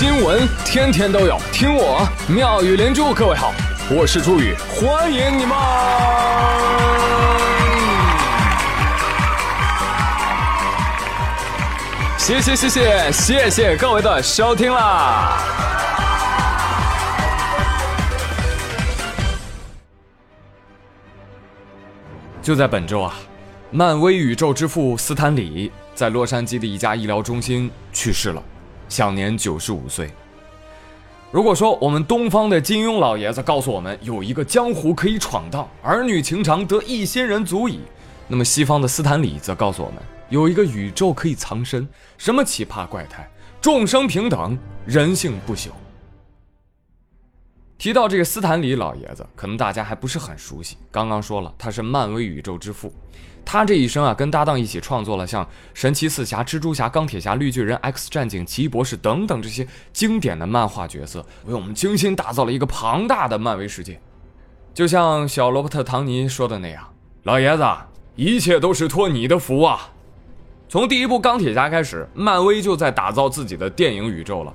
新闻天天都有，听我妙语连珠。各位好，我是朱宇，欢迎你们！谢谢谢谢谢谢各位的收听啦！就在本周啊，漫威宇宙之父斯坦李在洛杉矶的一家医疗中心去世了。享年九十五岁。如果说我们东方的金庸老爷子告诉我们有一个江湖可以闯荡，儿女情长得一心人足矣，那么西方的斯坦李则告诉我们有一个宇宙可以藏身，什么奇葩怪胎，众生平等，人性不朽。提到这个斯坦李老爷子，可能大家还不是很熟悉。刚刚说了，他是漫威宇宙之父。他这一生啊，跟搭档一起创作了像神奇四侠、蜘蛛侠、钢铁侠、绿巨人、X 战警、奇异博士等等这些经典的漫画角色，为我们精心打造了一个庞大的漫威世界。就像小罗伯特·唐尼说的那样：“老爷子，一切都是托你的福啊！”从第一部钢铁侠开始，漫威就在打造自己的电影宇宙了，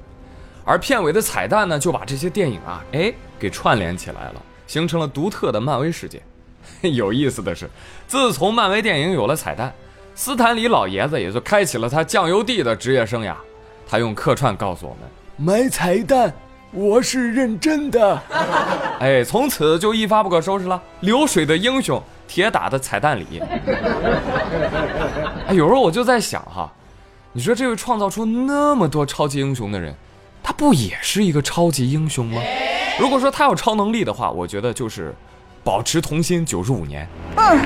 而片尾的彩蛋呢，就把这些电影啊，哎，给串联起来了，形成了独特的漫威世界。有意思的是，自从漫威电影有了彩蛋，斯坦李老爷子也就开启了他酱油弟的职业生涯。他用客串告诉我们：“买彩蛋，我是认真的。”哎，从此就一发不可收拾了。流水的英雄，铁打的彩蛋里。哎，有时候我就在想哈，你说这位创造出那么多超级英雄的人，他不也是一个超级英雄吗？如果说他有超能力的话，我觉得就是。保持童心九十五年。嗯。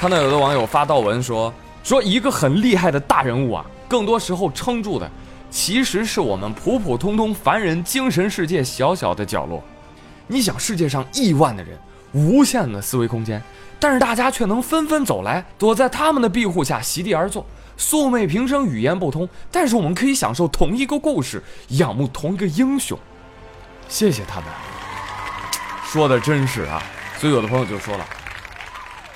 看到有的网友发道文说，说一个很厉害的大人物啊，更多时候撑住的，其实是我们普普通通凡人精神世界小小的角落。你想，世界上亿万的人，无限的思维空间，但是大家却能纷纷走来，躲在他们的庇护下席地而坐，素昧平生，语言不通，但是我们可以享受同一个故事，仰慕同一个英雄。谢谢他们，说的真是啊！所以有的朋友就说了：“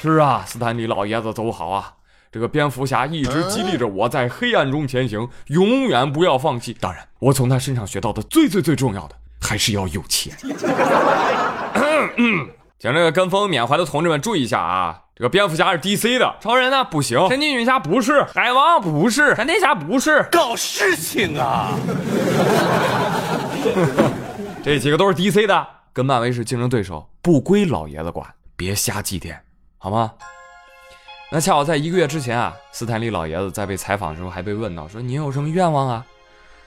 是啊，斯坦李老爷子走好啊！这个蝙蝠侠一直激励着我在黑暗中前行，永远不要放弃。当然，我从他身上学到的最最最重要的，还是要有钱。”请这个跟风缅怀的同志们注意一下啊！这个蝙蝠侠是 DC 的，超人呢不行，神奇女侠不是，海王不是，闪电侠不是，搞事情啊！这几个都是 DC 的，跟漫威是竞争对手，不归老爷子管，别瞎祭奠，好吗？那恰好在一个月之前啊，斯坦利老爷子在被采访的时候还被问到，说你有什么愿望啊？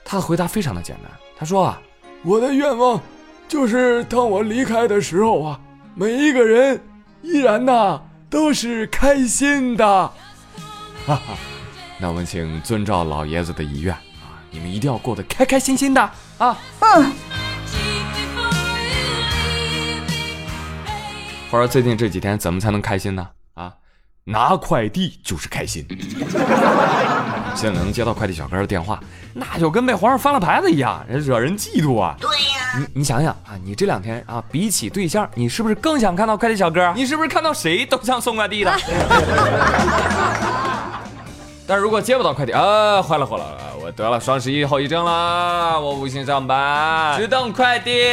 他的回答非常的简单，他说啊，我的愿望就是当我离开的时候啊，每一个人依然呐都是开心的。哈哈，那我们请遵照老爷子的遗愿啊，你们一定要过得开开心心的啊。嗯。话说最近这几天怎么才能开心呢？啊，拿快递就是开心。现在能接到快递小哥的电话，那就跟被皇上翻了牌子一样，惹人嫉妒啊。对呀，你你想想啊，你这两天啊，比起对象，你是不是更想看到快递小哥？你是不是看到谁都像送快递的？但如果接不到快递啊，坏了坏了，我得了双十一后遗症了，我无心上班，只等快递。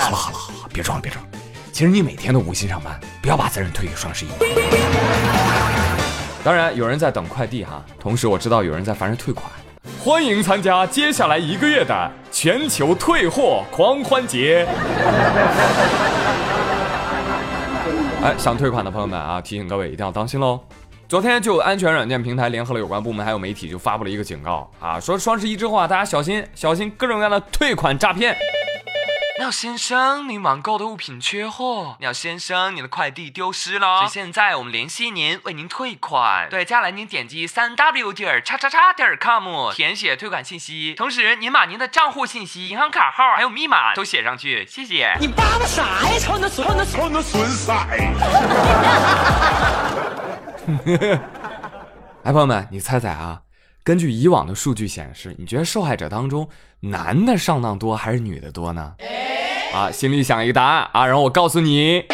好了好了好了，别装了别装。其实你每天都无心上班，不要把责任推给双十一。当然有人在等快递哈，同时我知道有人在烦着退款。欢迎参加接下来一个月的全球退货狂欢节。哎，想退款的朋友们啊，提醒各位一定要当心喽。昨天就安全软件平台联合了有关部门还有媒体，就发布了一个警告啊，说双十一之后啊，大家小心小心各种各样的退款诈骗。鸟先生，您网购的物品缺货。鸟先生，您的快递丢失了，所以现在我们联系您，为您退款。对，接下来您点击三 w 点叉叉叉点 com，填写退款信息，同时您把您的账户信息、银行卡号还有密码都写上去，谢谢。你爸爸啥呀？瞅那瞅那瞅那损色！哎，朋友们，你猜猜啊？根据以往的数据显示，你觉得受害者当中男的上当多还是女的多呢？啊，心里想一个答案啊，然后我告诉你，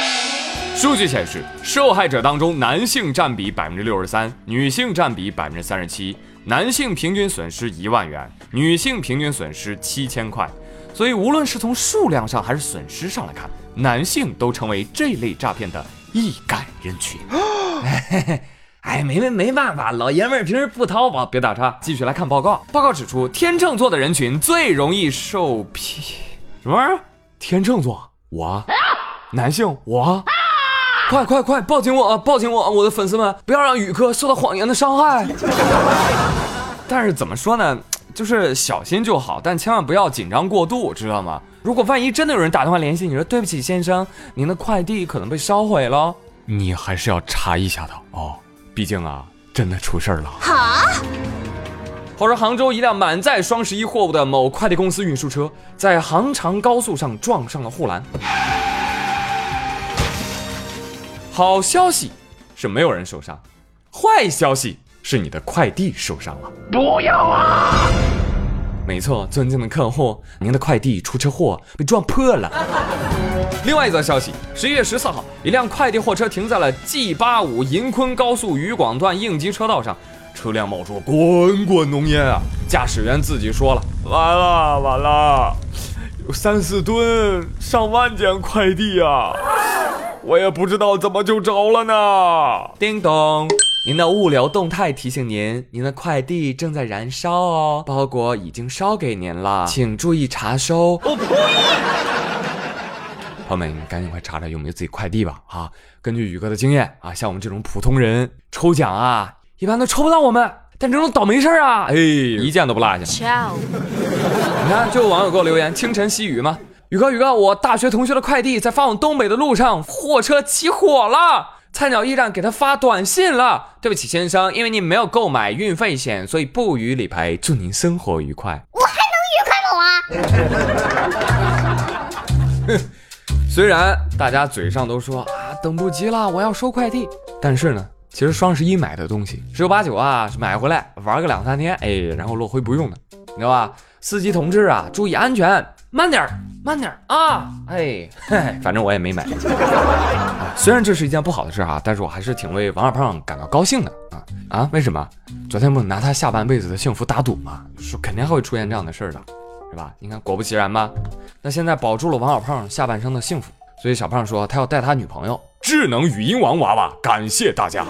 数据显示，受害者当中男性占比百分之六十三，女性占比百分之三十七。男性平均损失一万元，女性平均损失七千块。所以，无论是从数量上还是损失上来看，男性都成为这类诈骗的易感人群。哎，没没没办法，老爷们儿平时不淘宝。别打岔，继续来看报告。报告指出，天秤座的人群最容易受骗。什么玩意儿？天秤座？我？男性？我？快快快，抱紧我，抱紧我，我的粉丝们，不要让宇哥受到谎言的伤害。但是怎么说呢？就是小心就好，但千万不要紧张过度，知道吗？如果万一真的有人打电话联系你说对不起先生，您的快递可能被烧毁了，你还是要查一下的哦。毕竟啊，真的出事儿了。哈！话说杭州一辆满载双十一货物的某快递公司运输车，在杭长高速上撞上了护栏。好消息是没有人受伤，坏消息是你的快递受伤了。不要啊！没错，尊敬的客户，您的快递出车祸被撞破了。另外一则消息，十一月十四号，一辆快递货车停在了 G 八五银昆高速渝广段应急车道上，车辆冒出滚滚浓烟啊！驾驶员自己说了：“完了完了，有三四吨、上万件快递啊，我也不知道怎么就着了呢。”叮咚，您的物流动态提醒您，您的快递正在燃烧哦，包裹已经烧给您了，请注意查收。朋友们，你赶紧快查查有没有自己快递吧！啊，根据宇哥的经验啊，像我们这种普通人抽奖啊，一般都抽不到我们。但这种倒霉事儿啊，哎，一件都不落下。你看，就有网友给我留言：清晨细雨吗？宇哥，宇哥，我大学同学的快递在发往东北的路上，货车起火了。菜鸟驿站给他发短信了：对不起，先生，因为您没有购买运费险，所以不予理赔。祝您生活愉快。我还能愉快吗？我。虽然大家嘴上都说啊等不及了，我要收快递，但是呢，其实双十一买的东西十有八九啊是买回来玩个两三天，哎，然后落灰不用的，你知道吧？司机同志啊，注意安全，慢点儿，慢点儿啊！哎，嘿，反正我也没买。虽然这是一件不好的事啊，但是我还是挺为王二胖感到高兴的啊啊！为什么？昨天不拿他下半辈子的幸福打赌吗？说肯定还会出现这样的事儿的。是吧？你看，果不其然吧？那现在保住了王小胖下半生的幸福，所以小胖说他要带他女朋友智能语音王娃娃，感谢大家。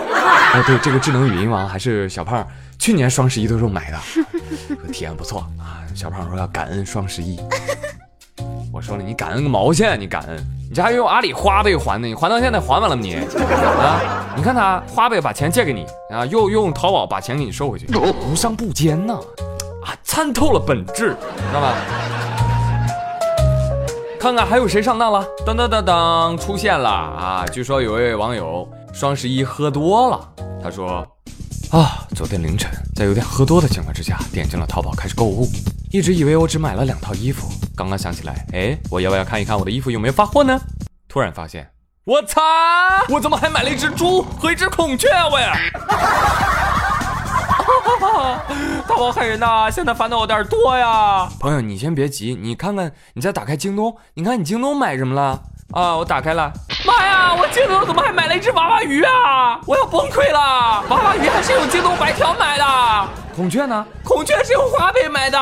哎，对，这个智能语音王还是小胖去年双十一的时候买的，说体验不错啊。小胖说要感恩双十一，我说了，你感恩个毛线？你感恩？你这还用阿里花呗还呢？你还到现在还完了吗？你啊？你看他花呗把钱借给你啊，又用淘宝把钱给你收回去，无商不奸呐。参透了本质，知道吧？看看还有谁上当了？当当当当，出现了啊！据说有位网友双十一喝多了，他说：啊，昨天凌晨在有点喝多的情况之下，点进了淘宝开始购物，一直以为我只买了两套衣服，刚刚想起来，哎，我要不要看一看我的衣服有没有发货呢？突然发现，我操，我怎么还买了一只猪和一只孔雀啊？我。淘宝害人呐！现在烦恼有点多呀。朋友，你先别急，你看看，你再打开京东，你看你京东买什么了？啊，我打开了。妈呀，我京东怎么还买了一只娃娃鱼啊？我要崩溃了！娃娃鱼还是用京东白条买的。孔雀呢？孔雀是用花呗买的。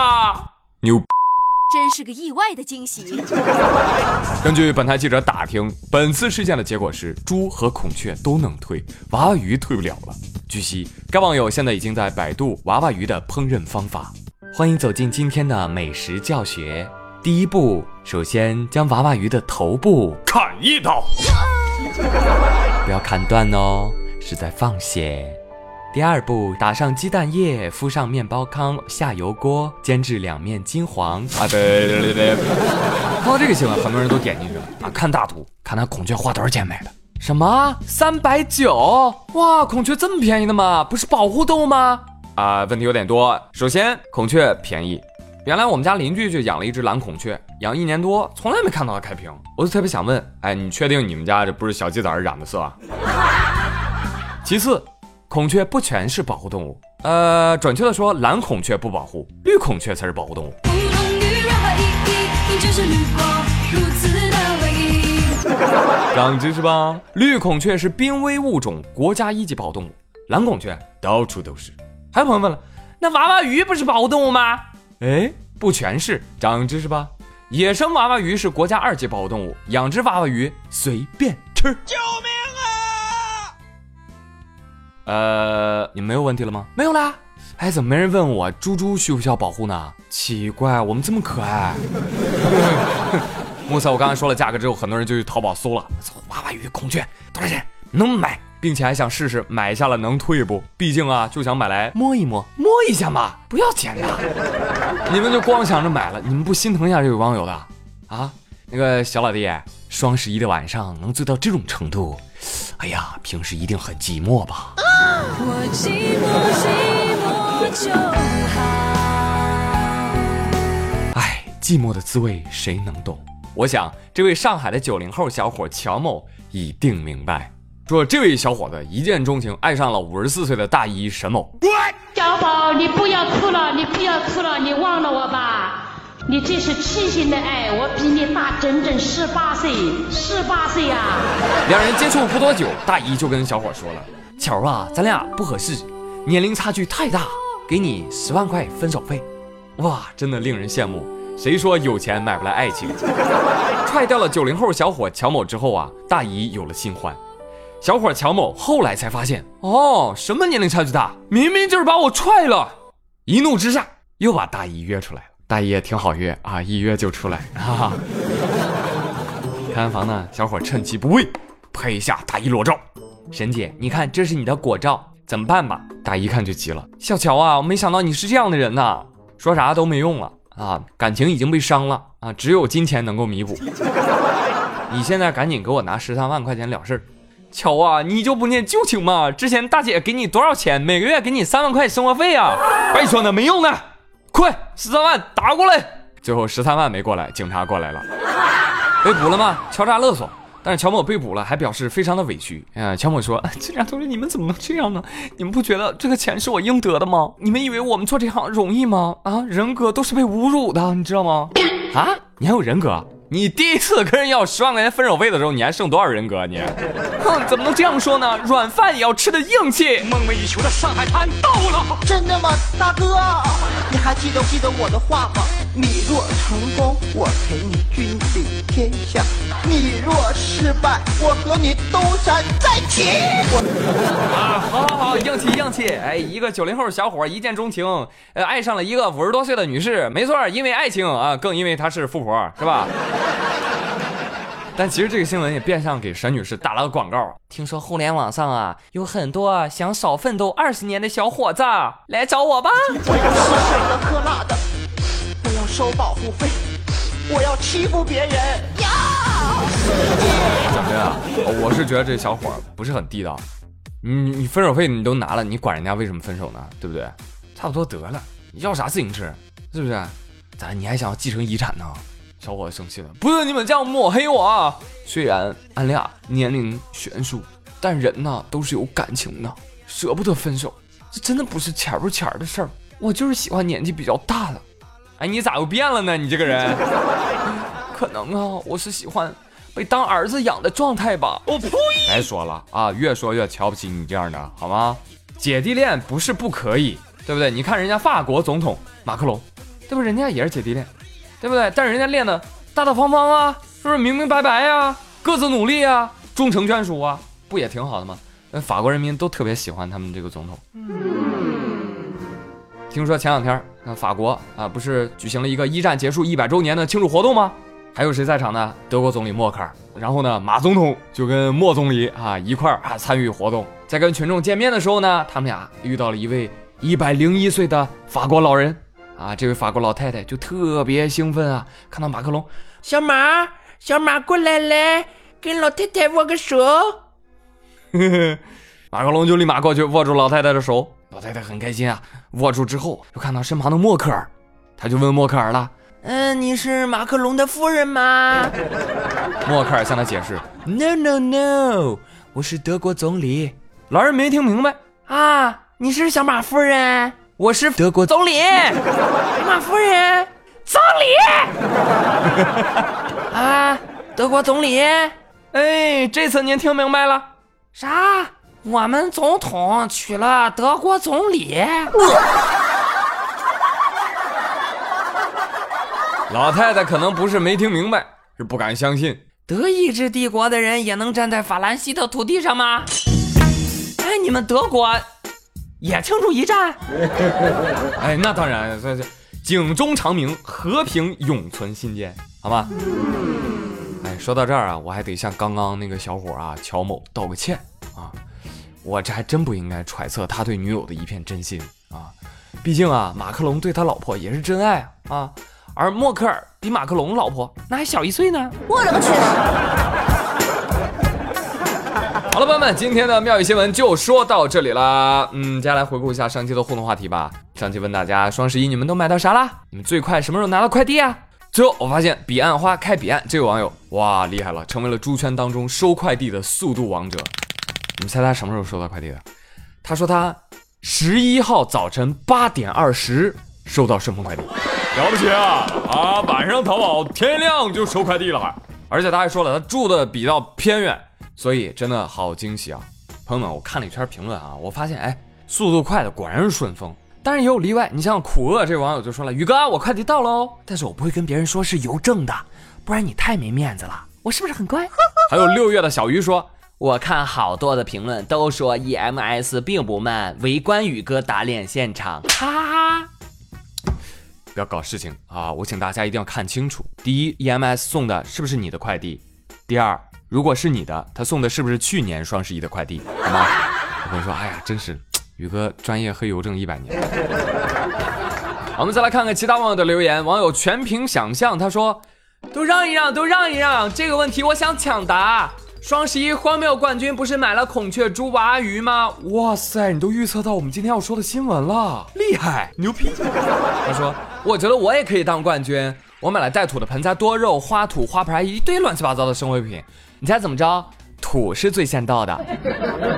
牛。真是个意外的惊喜。根据本台记者打听，本次事件的结果是猪和孔雀都能退，娃娃鱼退不了了。据悉，该网友现在已经在百度娃娃鱼的烹饪方法。欢迎走进今天的美食教学。第一步，首先将娃娃鱼的头部砍一刀，不要砍断哦，是在放血。第二步，打上鸡蛋液，敷上面包糠，下油锅煎至两面金黄。啊，对对对对，看到 这个新闻，很多人都点进去了啊，看大图，看那孔雀花多少钱买的？什么三百九？哇，孔雀这么便宜的吗？不是保护动物吗？啊，问题有点多。首先，孔雀便宜。原来我们家邻居就养了一只蓝孔雀，养一年多，从来没看到它开屏。我就特别想问，哎，你确定你们家这不是小鸡仔染的色啊？其次。孔雀不全是保护动物，呃，准确的说，蓝孔雀不保护，绿孔雀才是保护动物。长知识吧？绿孔雀是濒危物种，国家一级保护动物。蓝孔雀到处都是。还有朋友问了，那娃娃鱼不是保护动物吗？哎，不全是。长知识吧？野生娃娃鱼是国家二级保护动物，养殖娃娃鱼随便吃。救命啊！呃，你没有问题了吗？没有啦。哎，怎么没人问我猪猪需不需要保护呢？奇怪，我们这么可爱。目测我刚才说了价格之后，很多人就去淘宝搜了娃娃鱼、孔雀多少钱能买，并且还想试试买下了能退不？毕竟啊，就想买来摸一摸，摸一下嘛，不要钱的。你们就光想着买了，你们不心疼一下这位网友的啊？那个小老弟，双十一的晚上能醉到这种程度，哎呀，平时一定很寂寞吧？我寂寞寂寞就好。哎，寂寞的滋味谁能懂？我想，这位上海的九零后小伙乔某一定明白。说这位小伙子一见钟情，爱上了五十四岁的大姨沈某。小宝，你不要哭了，你不要哭了，你忘了我吧。你这是痴心的爱，我比你大整整十八岁，十八岁呀。两人接触不多久，大姨就跟小伙说了：“巧啊，咱俩不合适，年龄差距太大，给你十万块分手费。”哇，真的令人羡慕。谁说有钱买不来爱情？踹掉了九零后小伙乔某之后啊，大姨有了新欢。小伙乔某后来才发现，哦，什么年龄差距大？明明就是把我踹了。一怒之下，又把大姨约出来了。大姨也挺好约啊，一约就出来。哈哈。开完房呢，小伙趁其不备，拍一下大姨裸照。沈姐，你看这是你的果照，怎么办吧？大姨一看就急了。小乔啊，我没想到你是这样的人呐，说啥都没用了。啊，感情已经被伤了啊！只有金钱能够弥补。你现在赶紧给我拿十三万块钱了事儿。巧啊，你就不念旧情吗？之前大姐给你多少钱？每个月给你三万块生活费啊！别说呢，没用的，快十三万打过来。最后十三万没过来，警察过来了，被捕了吗？敲诈勒索。但是乔某被捕了，还表示非常的委屈。啊，乔某说：“这俩同学，你们怎么能这样呢？你们不觉得这个钱是我应得的吗？你们以为我们做这行容易吗？啊，人格都是被侮辱的，你知道吗？啊，你还有人格？”你第一次跟人要十万块钱分手费的时候，你还剩多少人格？你，哼，怎么能这样说呢？软饭也要吃的硬气。梦寐以求的上海滩到了，真的吗，大哥？你还记得记得我的话吗？你若成功，我陪你君临天下；你若失败，我和你东山再起。啊，好好好，硬气硬气！哎，一个九零后小伙一见钟情，呃，爱上了一个五十多岁的女士，没错，因为爱情啊，更因为她是富婆，是吧？但其实这个新闻也变相给沈女士打了个广告。听说互联网上啊，有很多想少奋斗二十年的小伙子来找我吧。我要吃水的喝辣的，收保护费，我要欺负别人呀！怎么样？我是觉得这小伙不是很地道。你你分手费你都拿了，你管人家为什么分手呢？对不对？差不多得了，要啥自行车？是不是？咋你还想要继承遗产呢？小伙子生气了，不是你们这样抹黑我啊！虽然俺俩年龄悬殊，但人呢都是有感情的，舍不得分手，这真的不是钱不钱的事儿。我就是喜欢年纪比较大的。哎，你咋又变了呢？你这个人，可能啊，我是喜欢被当儿子养的状态吧。我呸！别说了啊，越说越瞧不起你这样的，好吗？姐弟恋不是不可以，对不对？你看人家法国总统马克龙，对不？人家也是姐弟恋。对不对？但是人家练的大大方方啊，是不是明明白白呀？各自努力啊，终成眷属啊，不也挺好的吗？那法国人民都特别喜欢他们这个总统。听说前两天那法国啊，不是举行了一个一战结束一百周年的庆祝活动吗？还有谁在场呢？德国总理默克尔。然后呢，马总统就跟莫总理啊一块儿啊参与活动。在跟群众见面的时候呢，他们俩遇到了一位一百零一岁的法国老人。啊，这位法国老太太就特别兴奋啊！看到马克龙，小马，小马过来来，跟老太太握个手。呵 呵马克龙就立马过去握住老太太的手，老太太很开心啊。握住之后，又看到身旁的默克尔，他就问默克尔了：“嗯，你是马克龙的夫人吗？” 默克尔向他解释：“No No No，我是德国总理。”老人没听明白啊，你是小马夫人。我是德国总理，马夫人，总理 啊，德国总理，哎，这次您听明白了？啥？我们总统娶了德国总理？老太太可能不是没听明白，是不敢相信。德意志帝国的人也能站在法兰西的土地上吗？哎，你们德国也庆祝一战？哎，那当然，这这警钟长鸣，和平永存心间，好吗？哎，说到这儿啊，我还得向刚刚那个小伙啊乔某道个歉啊，我这还真不应该揣测他对女友的一片真心啊，毕竟啊，马克龙对他老婆也是真爱啊。而默克尔比马克龙老婆那还小一岁呢。我勒个去！好了，朋友们，今天的妙语新闻就说到这里啦。嗯，接下来回顾一下上期的互动话题吧。上期问大家，双十一你们都买到啥啦？你们最快什么时候拿到快递啊？最后我发现彼岸花开彼岸这位网友，哇，厉害了，成为了猪圈当中收快递的速度王者。你们猜他什么时候收到快递的？他说他十一号早晨八点二十收到顺丰快递。了不起啊！啊，晚上淘宝天亮就收快递了，而且他还说了，他住的比较偏远，所以真的好惊喜啊！朋友们，我看了一圈评论啊，我发现哎，速度快的果然是顺丰，当然也有例外。你像苦饿这网友就说了，宇哥，我快递到喽，但是我不会跟别人说是邮政的，不然你太没面子了。我是不是很乖？还有六月的小鱼说，我看好多的评论都说 EMS 并不慢，围观宇哥打脸现场，哈哈哈。不要搞事情啊！我请大家一定要看清楚：第一，EMS 送的是不是你的快递？第二，如果是你的，他送的是不是去年双十一的快递？好吗？我跟你说，哎呀，真是宇哥专业黑邮政一百年。我们再来看看其他网友的留言。网友全凭想象，他说：“都让一让，都让一让，这个问题我想抢答。”双十一荒谬冠军不是买了孔雀猪娃鱼吗？哇塞，你都预测到我们今天要说的新闻了，厉害，牛逼！他说：“我觉得我也可以当冠军。我买了带土的盆栽、多肉、花土、花盆，一堆乱七八糟的生活用品。你猜怎么着？土是最先到的。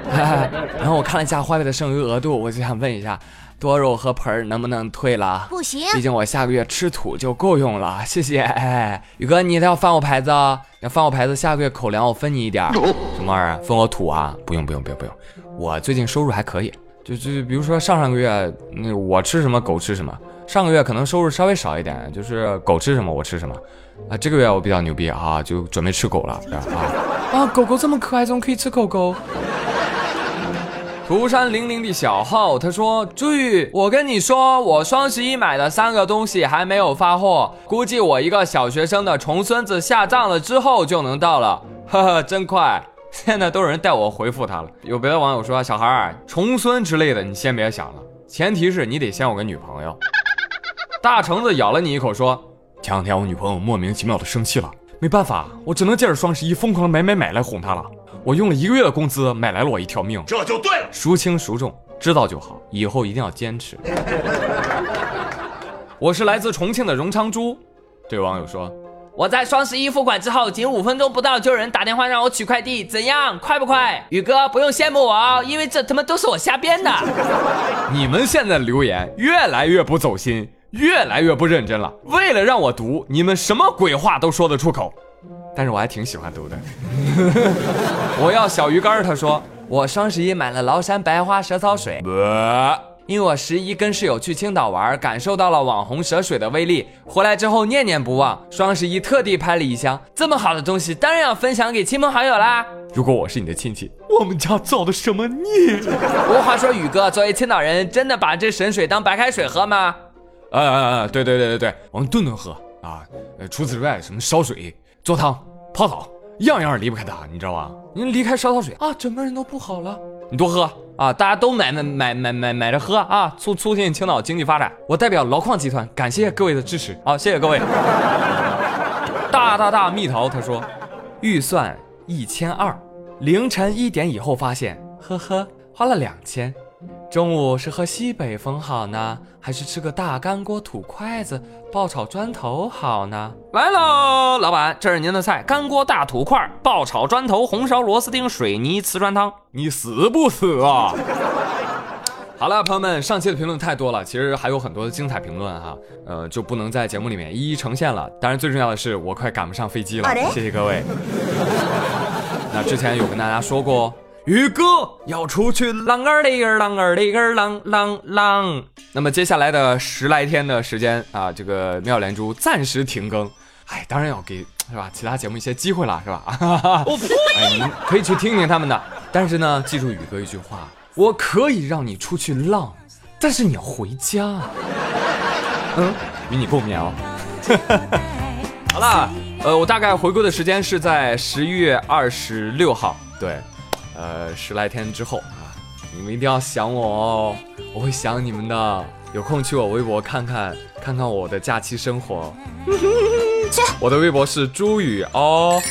然后我看了一下花呗的剩余额度，我就想问一下。”多肉和盆儿能不能退了？不行，毕竟我下个月吃土就够用了。谢谢，哎，宇哥，你要翻我牌子啊？要翻我牌子，下个月口粮我分你一点。什么玩意儿？分我土啊？不用不用不用不用，我最近收入还可以。就就比如说上上个月，那我吃什么狗吃什么。上个月可能收入稍微少一点，就是狗吃什么我吃什么。啊，这个月我比较牛逼啊，就准备吃狗了啊啊！狗狗这么可爱，怎么可以吃狗狗？涂山零零的小号，他说：“朱宇，我跟你说，我双十一买的三个东西还没有发货，估计我一个小学生的重孙子下葬了之后就能到了。呵呵，真快！现在都有人带我回复他了。有别的网友说，小孩儿重孙之类的，你先别想了，前提是你得先有个女朋友。”大橙子咬了你一口，说：“前两天我女朋友莫名其妙的生气了，没办法，我只能借着双十一疯狂的买买买来哄她了。”我用了一个月的工资买来了我一条命，这就对了。孰轻孰重，知道就好，以后一定要坚持。我是来自重庆的荣昌猪。这位网友说，我在双十一付款之后，仅五分钟不到就有人打电话让我取快递，怎样，快不快？宇哥不用羡慕我哦，因为这他妈都是我瞎编的。你们现在留言越来越不走心，越来越不认真了。为了让我读，你们什么鬼话都说得出口。但是我还挺喜欢读的。我要小鱼干他说我双十一买了崂山白花蛇草水，因为我十一跟室友去青岛玩，感受到了网红蛇水的威力，回来之后念念不忘。双十一特地拍了一箱，这么好的东西，当然要分享给亲朋好友啦。如果我是你的亲戚，我们家造的什么孽？不过话说宇哥，作为青岛人，真的把这神水当白开水喝吗？呃呃呃，对对对对对，我们顿顿喝啊。除此之外，什么烧水。做汤、泡澡，样样离不开它，你知道吧？你离开烧烧水啊，整个人都不好了。你多喝啊，大家都买买买买买买着喝啊，促促进青岛经济发展。我代表劳矿集团感谢各位的支持啊，谢谢各位。大大大蜜桃他说，预算一千二，凌晨一点以后发现，呵呵，花了两千。中午是喝西北风好呢，还是吃个大干锅土筷子爆炒砖头好呢？来喽，老板，这是您的菜：干锅大土块、爆炒砖头、红烧螺丝钉、水泥瓷砖汤。你死不死啊？好了，朋友们，上期的评论太多了，其实还有很多的精彩评论哈，呃，就不能在节目里面一一呈现了。当然，最重要的是我快赶不上飞机了，谢谢各位。那之前有跟大家说过，宇哥要出去浪儿哩个浪儿哩个浪浪浪。那么接下来的十来天的时间啊，这个妙莲珠暂时停更。哎，当然要给是吧？其他节目一些机会了，是吧？哎，你们可以去听听他们的。但是呢，记住宇哥一句话：我可以让你出去浪，但是你要回家。嗯，与你共勉哦。好了，呃，我大概回归的时间是在十一月二十六号，对，呃，十来天之后啊，你们一定要想我哦，我会想你们的。有空去我微博看看，看看我的假期生活。我的微博是朱宇哦。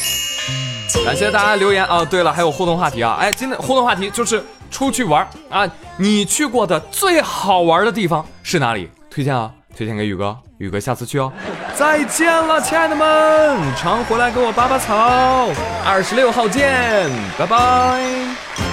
感谢大家留言啊！对了，还有互动话题啊！哎，今天互动话题就是出去玩啊，你去过的最好玩的地方是哪里？推荐啊，推荐给宇哥，宇哥下次去哦。再见了，亲爱的们，常回来给我拔拔草。二十六号见，拜拜。